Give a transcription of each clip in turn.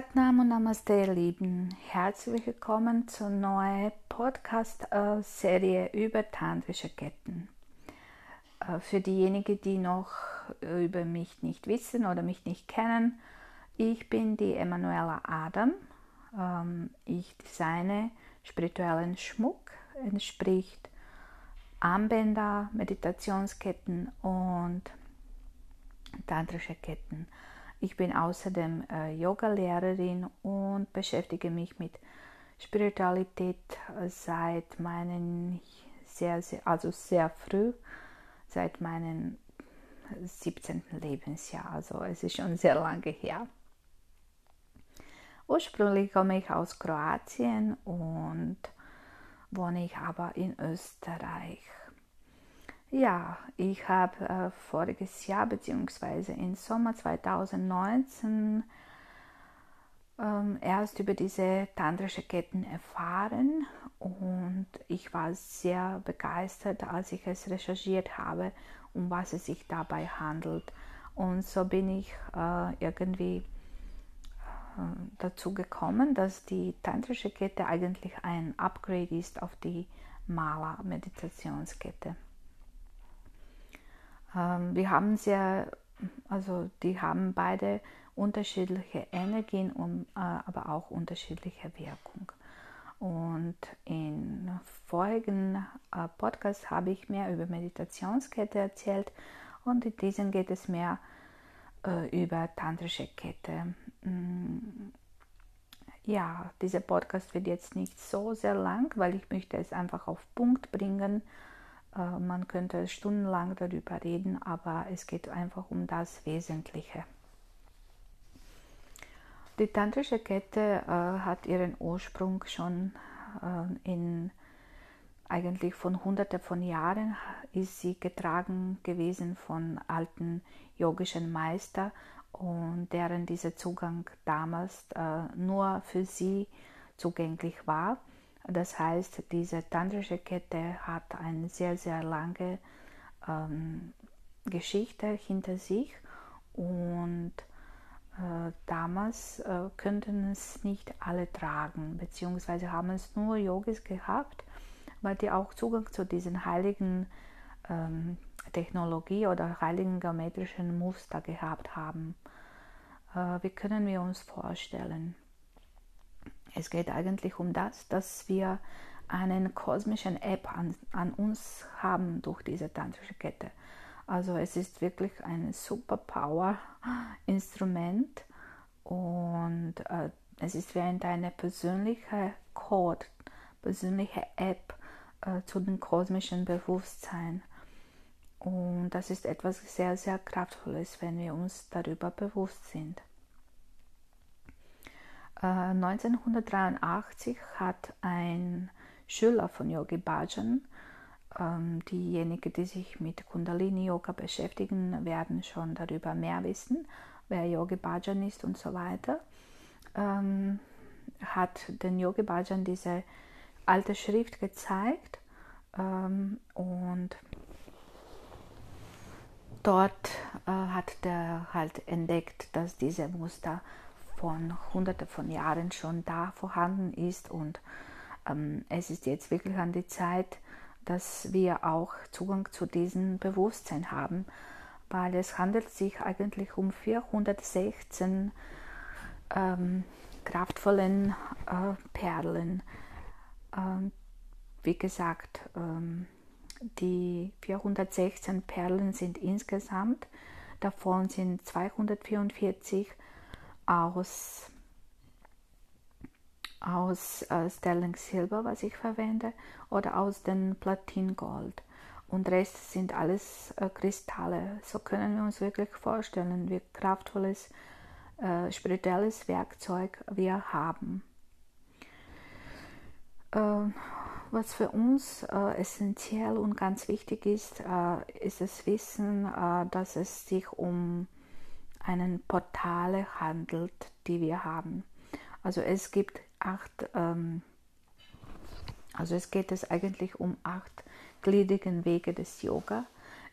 Satnam und Namaste, ihr Lieben. Herzlich willkommen zur neuen Podcast-Serie über tantrische Ketten. Äh, für diejenigen, die noch über mich nicht wissen oder mich nicht kennen, ich bin die Emanuela Adam. Ähm, ich designe spirituellen Schmuck, entspricht Armbänder, Meditationsketten und tantrische Ketten. Ich bin außerdem äh, Yoga-Lehrerin und beschäftige mich mit Spiritualität äh, seit meinen sehr, sehr, also sehr früh, seit meinem 17. Lebensjahr. Also es ist schon sehr lange her. Ursprünglich komme ich aus Kroatien und wohne ich aber in Österreich. Ja, ich habe äh, voriges Jahr bzw. im Sommer 2019 ähm, erst über diese tantrische Ketten erfahren und ich war sehr begeistert, als ich es recherchiert habe, um was es sich dabei handelt. Und so bin ich äh, irgendwie äh, dazu gekommen, dass die tantrische Kette eigentlich ein Upgrade ist auf die Mala-Meditationskette. Ähm, wir haben sehr, also die haben beide unterschiedliche Energien, und, äh, aber auch unterschiedliche Wirkung. Und in vorigen äh, Podcast habe ich mehr über Meditationskette erzählt und in diesem geht es mehr äh, über tantrische Kette. Mm, ja, dieser Podcast wird jetzt nicht so sehr lang, weil ich möchte es einfach auf Punkt bringen man könnte stundenlang darüber reden, aber es geht einfach um das Wesentliche. Die tantrische Kette äh, hat ihren Ursprung schon äh, in eigentlich von hunderten von Jahren ist sie getragen gewesen von alten yogischen Meistern und deren dieser Zugang damals äh, nur für sie zugänglich war. Das heißt, diese tantrische Kette hat eine sehr, sehr lange ähm, Geschichte hinter sich und äh, damals äh, könnten es nicht alle tragen, beziehungsweise haben es nur Yogis gehabt, weil die auch Zugang zu diesen heiligen ähm, Technologie oder heiligen geometrischen Muster gehabt haben. Äh, wie können wir uns vorstellen? Es geht eigentlich um das, dass wir einen kosmischen App an, an uns haben durch diese tantrische Kette. Also es ist wirklich ein Superpower-Instrument und äh, es ist wie eine persönliche Code, persönliche App äh, zu dem kosmischen Bewusstsein. Und das ist etwas sehr, sehr Kraftvolles, wenn wir uns darüber bewusst sind. 1983 äh, hat ein Schüler von Yogi Bhajan, ähm, diejenigen, die sich mit Kundalini Yoga beschäftigen, werden schon darüber mehr wissen, wer Yogi Bhajan ist und so weiter, ähm, hat den Yogi Bhajan diese alte Schrift gezeigt ähm, und dort äh, hat er halt entdeckt, dass diese Muster von hunderten von Jahren schon da vorhanden ist und ähm, es ist jetzt wirklich an die Zeit, dass wir auch Zugang zu diesem Bewusstsein haben, weil es handelt sich eigentlich um 416 ähm, kraftvollen äh, Perlen. Ähm, wie gesagt, ähm, die 416 Perlen sind insgesamt, davon sind 244 aus, aus äh, Sterling Silber, was ich verwende, oder aus dem Platingold. Und Rest sind alles äh, Kristalle. So können wir uns wirklich vorstellen, wie kraftvolles äh, spirituelles Werkzeug wir haben. Äh, was für uns äh, essentiell und ganz wichtig ist, äh, ist das Wissen, äh, dass es sich um einen Portale handelt, die wir haben. Also es gibt acht, ähm, also es geht es eigentlich um acht gliedrigen Wege des Yoga.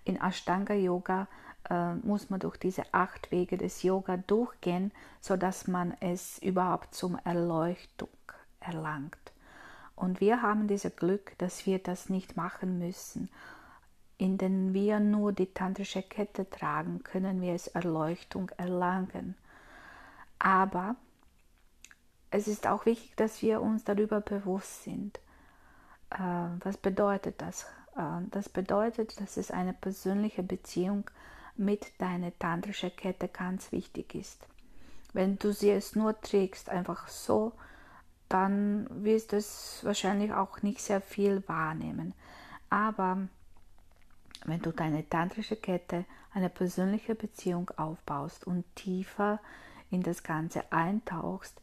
In Ashtanga Yoga äh, muss man durch diese acht Wege des Yoga durchgehen, sodass man es überhaupt zum Erleuchtung erlangt. Und wir haben dieses Glück, dass wir das nicht machen müssen. Indem wir nur die tantrische Kette tragen, können wir es Erleuchtung erlangen. Aber es ist auch wichtig, dass wir uns darüber bewusst sind. Äh, was bedeutet das? Äh, das bedeutet, dass es eine persönliche Beziehung mit deiner tantrischen Kette ganz wichtig ist. Wenn du sie es nur trägst, einfach so, dann wirst du es wahrscheinlich auch nicht sehr viel wahrnehmen. Aber wenn du deine tantrische Kette, eine persönliche Beziehung aufbaust und tiefer in das Ganze eintauchst,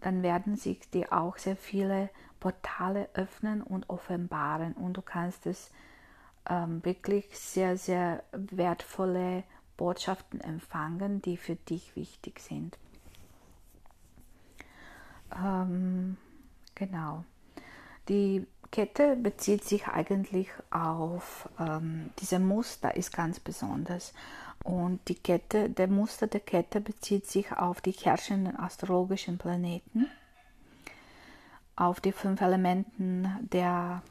dann werden sich dir auch sehr viele Portale öffnen und offenbaren und du kannst es ähm, wirklich sehr, sehr wertvolle Botschaften empfangen, die für dich wichtig sind. Ähm, genau. Die Kette bezieht sich eigentlich auf ähm, diese Muster ist ganz besonders und die Kette, der Muster der Kette bezieht sich auf die herrschenden astrologischen Planeten, auf die fünf Elementen der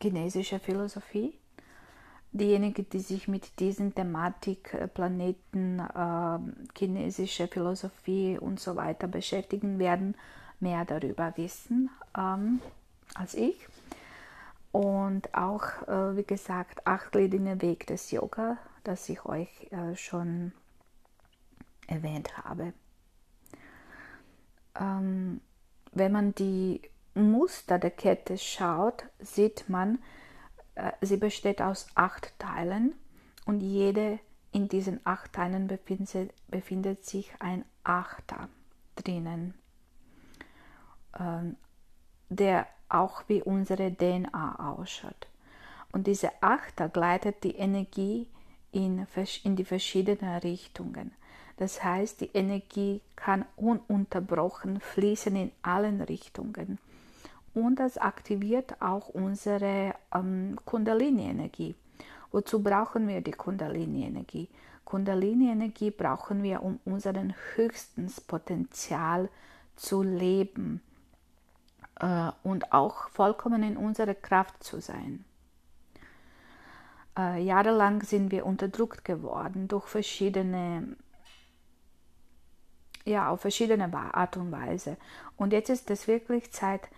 chinesischen Philosophie. Diejenigen, die sich mit diesen Thematik, äh, Planeten, äh, chinesische Philosophie und so weiter beschäftigen werden, mehr darüber wissen ähm, als ich. Und auch, äh, wie gesagt, achtgliedrigen Weg des Yoga, das ich euch äh, schon erwähnt habe. Ähm, wenn man die Muster der Kette schaut, sieht man, äh, sie besteht aus acht Teilen und jede in diesen acht Teilen befindet, befindet sich ein Achter drinnen, ähm, der auch wie unsere DNA ausschaut. Und diese Achter gleitet die Energie in, in die verschiedenen Richtungen. Das heißt, die Energie kann ununterbrochen fließen in allen Richtungen. Und das aktiviert auch unsere ähm, Kundalini-Energie. Wozu brauchen wir die Kundalini-Energie? Kundalini-Energie brauchen wir, um unseren höchsten Potenzial zu leben äh, und auch vollkommen in unserer Kraft zu sein. Äh, jahrelang sind wir unterdrückt geworden durch verschiedene, ja, auf verschiedene Art und Weise. Und jetzt ist es wirklich Zeit,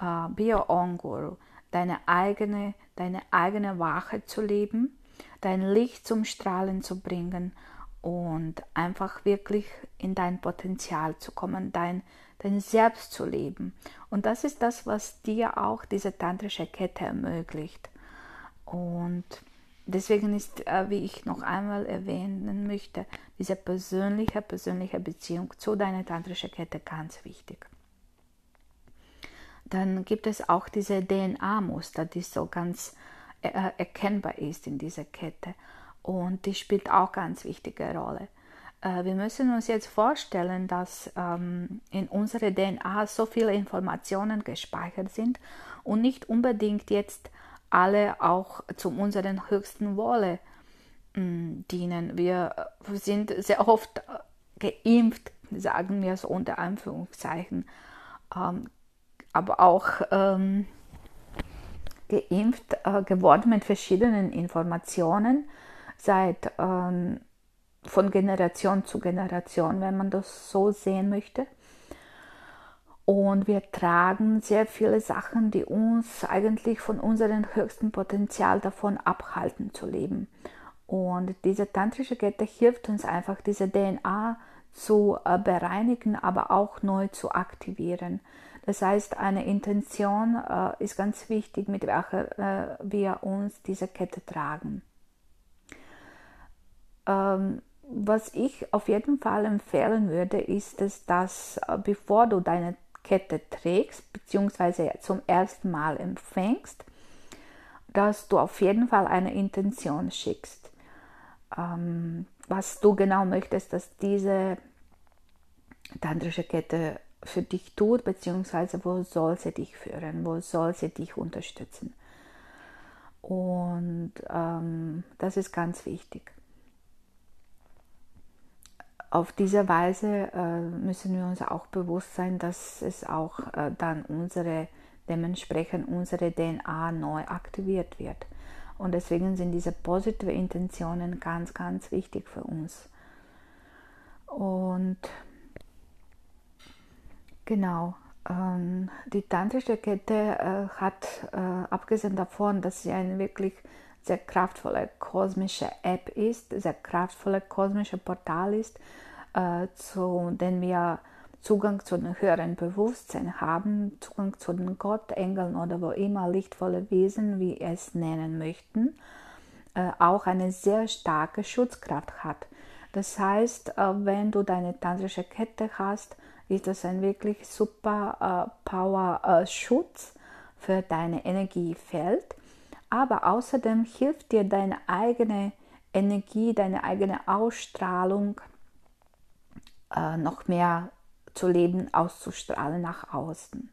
äh, Bio Onguru, deine eigene, deine eigene Wache zu leben, dein Licht zum Strahlen zu bringen und einfach wirklich in dein Potenzial zu kommen, dein, dein Selbst zu leben. Und das ist das, was dir auch diese tantrische Kette ermöglicht. Und deswegen ist, äh, wie ich noch einmal erwähnen möchte, diese persönliche, persönliche Beziehung zu deiner tantrischen Kette ganz wichtig. Dann gibt es auch diese DNA-Muster, die so ganz äh, erkennbar ist in dieser Kette. Und die spielt auch ganz wichtige Rolle. Äh, wir müssen uns jetzt vorstellen, dass ähm, in unserer DNA so viele Informationen gespeichert sind und nicht unbedingt jetzt alle auch zu unserem höchsten Wohle mh, mm, dienen. Wir sind sehr oft äh, geimpft, sagen wir so unter Anführungszeichen, ähm, aber auch ähm, geimpft äh, geworden mit verschiedenen Informationen seit ähm, von Generation zu Generation, wenn man das so sehen möchte. Und wir tragen sehr viele Sachen, die uns eigentlich von unserem höchsten Potenzial davon abhalten zu leben. Und diese tantrische Kette hilft uns einfach, diese DNA zu äh, bereinigen, aber auch neu zu aktivieren. Das heißt, eine Intention äh, ist ganz wichtig, mit welcher äh, wir uns diese Kette tragen. Ähm, was ich auf jeden Fall empfehlen würde, ist es, dass äh, bevor du deine Kette trägst, beziehungsweise zum ersten Mal empfängst, dass du auf jeden Fall eine Intention schickst. Ähm, was du genau möchtest, dass diese tantrische Kette für dich tut, beziehungsweise wo soll sie dich führen, wo soll sie dich unterstützen. Und ähm, das ist ganz wichtig. Auf diese Weise äh, müssen wir uns auch bewusst sein, dass es auch äh, dann unsere, dementsprechend unsere DNA neu aktiviert wird. Und deswegen sind diese positive Intentionen ganz, ganz wichtig für uns. Und genau, ähm, die tantrische Kette äh, hat, äh, abgesehen davon, dass sie eine wirklich sehr kraftvolle kosmische App ist, sehr kraftvolle kosmische Portal ist, äh, zu dem wir Zugang zu einem höheren Bewusstsein haben, Zugang zu den Gott, Engeln oder wo immer lichtvolle Wesen, wie es nennen möchten, äh, auch eine sehr starke Schutzkraft hat. Das heißt, äh, wenn du deine tantrische Kette hast, ist das ein wirklich super äh, Power-Schutz äh, für deine Energiefeld aber außerdem hilft dir deine eigene Energie, deine eigene Ausstrahlung äh, noch mehr zu leben, auszustrahlen nach außen.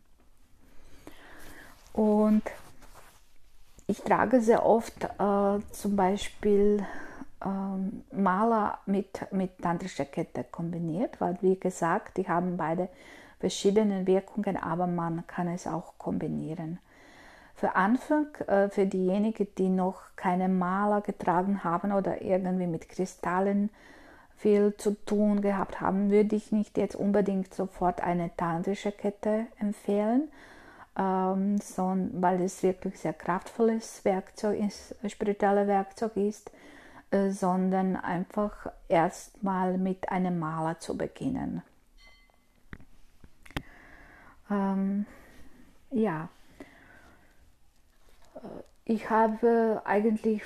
Und ich trage sehr oft äh, zum Beispiel äh, Maler mit, mit tantrischer Kette kombiniert, weil wie gesagt, die haben beide verschiedene Wirkungen, aber man kann es auch kombinieren. Für Anfang, äh, für diejenigen, die noch keine Maler getragen haben oder irgendwie mit Kristallen viel zu tun gehabt haben, würde ich nicht jetzt unbedingt sofort eine tantrische Kette empfehlen, ähm, sondern, weil es wirklich sehr kraftvolles Werkzeug ist, spirituelles Werkzeug ist, äh, sondern einfach erstmal mit einem Maler zu beginnen. Ähm, ja, ich habe eigentlich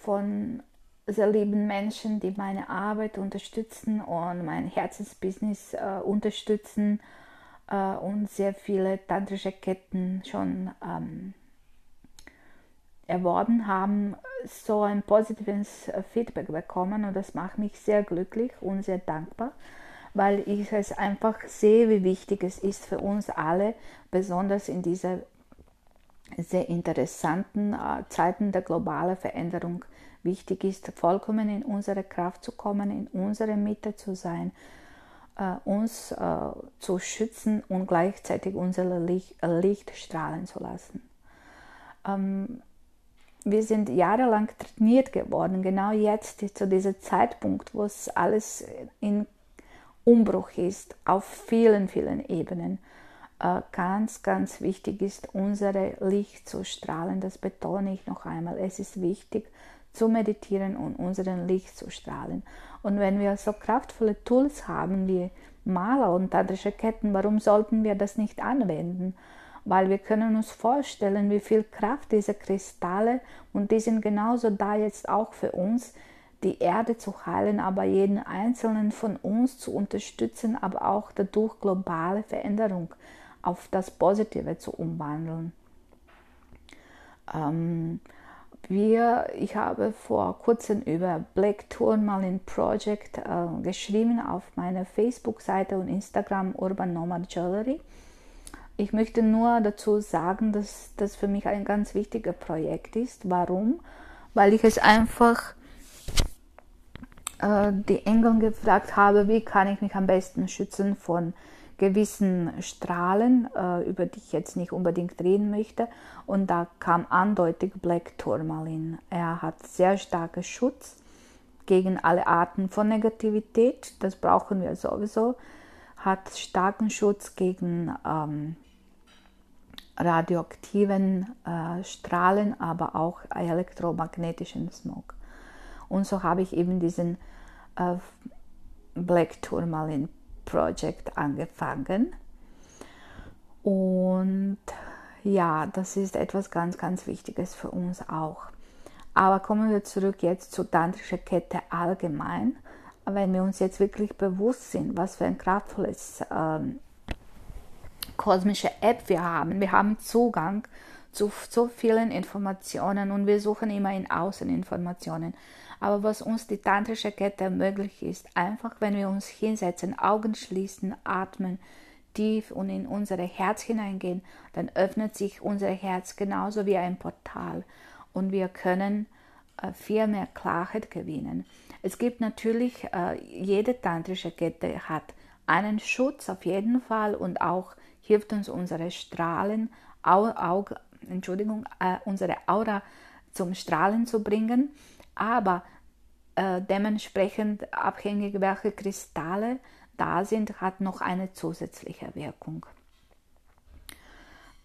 von sehr lieben Menschen, die meine Arbeit unterstützen und mein Herzensbusiness äh, unterstützen äh, und sehr viele tantrische Ketten schon ähm, erworben haben, so ein positives Feedback bekommen und das macht mich sehr glücklich und sehr dankbar, weil ich es einfach sehe, wie wichtig es ist für uns alle, besonders in dieser sehr interessanten äh, Zeiten der globalen Veränderung wichtig ist, vollkommen in unsere Kraft zu kommen, in unsere Mitte zu sein, äh, uns äh, zu schützen und gleichzeitig unser Licht, strahlen zu lassen. Ähm, wir sind jahrelang trainiert geworden, genau jetzt zu diesem Zeitpunkt, wo es alles in Umbruch ist, auf vielen, vielen Ebenen ganz, ganz wichtig ist, unsere Licht zu strahlen. Das betone ich noch einmal. Es ist wichtig zu meditieren und unseren Licht zu strahlen. Und wenn wir so kraftvolle Tools haben wie Maler und tantrische Ketten, warum sollten wir das nicht anwenden? Weil wir können uns vorstellen, wie viel Kraft diese Kristalle und die sind genauso da jetzt auch für uns, die Erde zu heilen, aber jeden einzelnen von uns zu unterstützen, aber auch dadurch globale Veränderung auf das Positive zu umwandeln. Ähm, wir, ich habe vor kurzem über Black Tourmalin Project äh, geschrieben auf meiner Facebook-Seite und Instagram Urban Nomad Jewelry. Ich möchte nur dazu sagen, dass das für mich ein ganz wichtiges Projekt ist. Warum? Weil ich es einfach äh, die Engel gefragt habe, wie kann ich mich am besten schützen von gewissen Strahlen, äh, über die ich jetzt nicht unbedingt reden möchte. Und da kam eindeutig Black Tourmalin. Er hat sehr starken Schutz gegen alle Arten von Negativität. Das brauchen wir sowieso. Hat starken Schutz gegen ähm, radioaktiven äh, Strahlen, aber auch elektromagnetischen Smog. Und so habe ich eben diesen äh, Black Tourmalin Project angefangen. Und ja, das ist etwas ganz, ganz Wichtiges für uns auch. Aber kommen wir zurück jetzt zur tantrischen Kette allgemein. Wenn wir uns jetzt wirklich bewusst sind, was für ein kraftvolles ähm, kosmische App wir haben. Wir haben Zugang zu so vielen Informationen und wir suchen immer in Außeninformationen. Aber was uns die tantrische Kette ermöglicht, ist einfach, wenn wir uns hinsetzen, Augen schließen, atmen, tief und in unser Herz hineingehen, dann öffnet sich unser Herz genauso wie ein Portal und wir können äh, viel mehr Klarheit gewinnen. Es gibt natürlich, äh, jede tantrische Kette hat einen Schutz auf jeden Fall und auch hilft uns unsere Strahlen, Au, Au, Entschuldigung, äh, unsere Aura zum Strahlen zu bringen. Aber äh, dementsprechend abhängig, welche Kristalle da sind, hat noch eine zusätzliche Wirkung.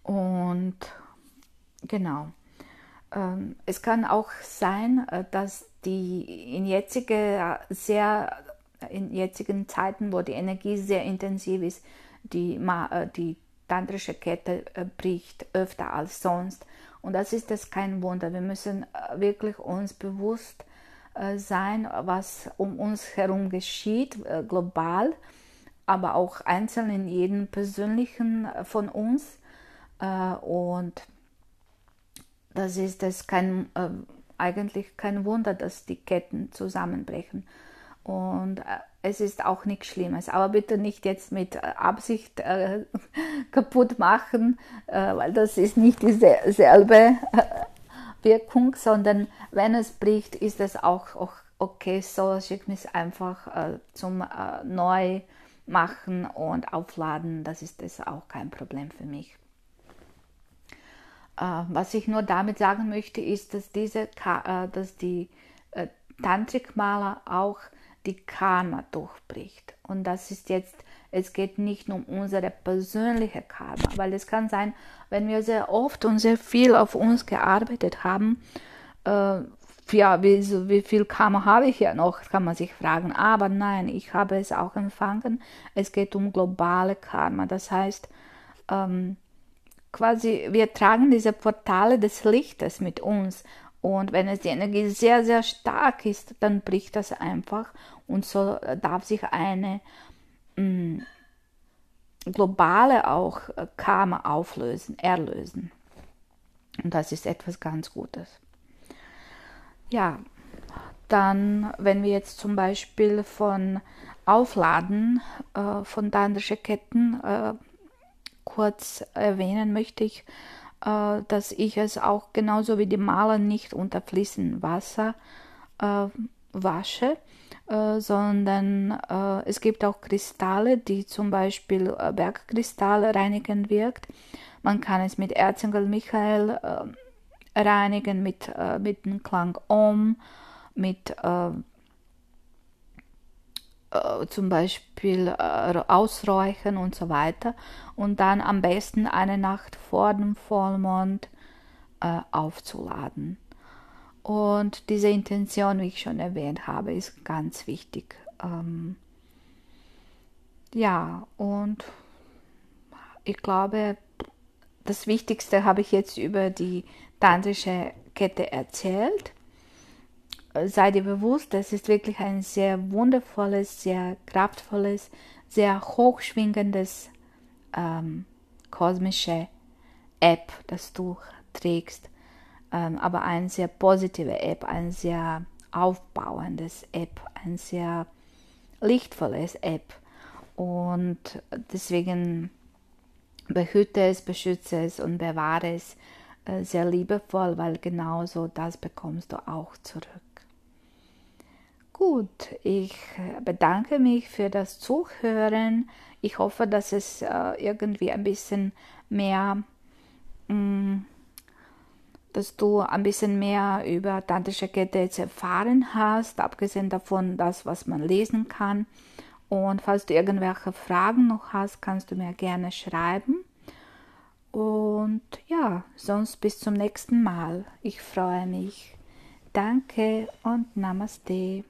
Und genau. Ähm, es kann auch sein, äh, dass die in jetzige sehr in jetzigen Zeiten, wo die Energie sehr intensiv ist, die, äh, die tantrische Kette äh, bricht öfter als sonst. Und das ist das kein Wunder. Wir müssen wirklich uns bewusst sein, was um uns herum geschieht, global, aber auch einzeln in jedem persönlichen von uns. Und das ist es kein, äh, eigentlich kein Wunder, dass die Ketten zusammenbrechen. Und äh, es ist auch nichts Schlimmes. Aber bitte nicht jetzt mit äh, Absicht äh, kaputt machen, äh, weil das ist nicht dieselbe äh, Wirkung, sondern wenn es bricht, ist es auch, auch okay. So schickt es einfach zum Neumachen und Aufladen. Das ist das auch kein Problem für mich. Äh, was ich nur damit sagen möchte, ist, dass, diese, äh, dass die äh, Tantrikmaler auch die Karma durchbricht. Und das ist jetzt, es geht nicht um unsere persönliche Karma, weil es kann sein, wenn wir sehr oft und sehr viel auf uns gearbeitet haben, äh, ja, wie, wie viel Karma habe ich ja noch, kann man sich fragen. Aber nein, ich habe es auch empfangen. Es geht um globale Karma. Das heißt, ähm, quasi, wir tragen diese Portale des Lichtes mit uns. Und wenn es die Energie sehr, sehr stark ist, dann bricht das einfach. Und so darf sich eine mh, mm, globale auch äh, Karma auflösen, erlösen. Und das ist etwas ganz Gutes. Ja, dann, wenn wir jetzt zum Beispiel von Aufladen äh, von dandrische Ketten äh, kurz erwähnen möchte ich, äh, dass ich es auch genauso wie die Maler nicht unter fließendem Wasser äh, wasche, äh, sondern äh, es gibt auch Kristalle, die zum Beispiel äh, Bergkristalle reinigen wirkt. Man kann es mit Erzengel Michael äh, reinigen, mit, mit dem Klang Om, mit äh, zum Beispiel äh, ausräuchern und so weiter und dann am besten eine Nacht vor dem Vollmond äh, aufzuladen. Und diese Intention, wie ich schon erwähnt habe, ist ganz wichtig. Ähm, ja, und ich glaube, das Wichtigste habe ich jetzt über die tantrische Kette erzählt sei dir bewusst, das ist wirklich ein sehr wundervolles, sehr kraftvolles, sehr hochschwingendes ähm, kosmische App, das du trägst, ähm, aber eine sehr positive App, ein sehr aufbauendes App, ein sehr lichtvolles App und deswegen behüte es, beschütze es und bewahre es äh, sehr liebevoll, weil genauso das bekommst du auch zurück. Gut, ich bedanke mich für das Zuhören. Ich hoffe, dass es äh, irgendwie ein bisschen mehr, mm, dass du ein bisschen mehr über Tantische Kette jetzt erfahren hast, abgesehen davon das, was man lesen kann. Und falls du irgendwelche Fragen noch hast, kannst du mir gerne schreiben. Und ja, sonst bis zum nächsten Mal. Ich freue mich. Danke und Namaste.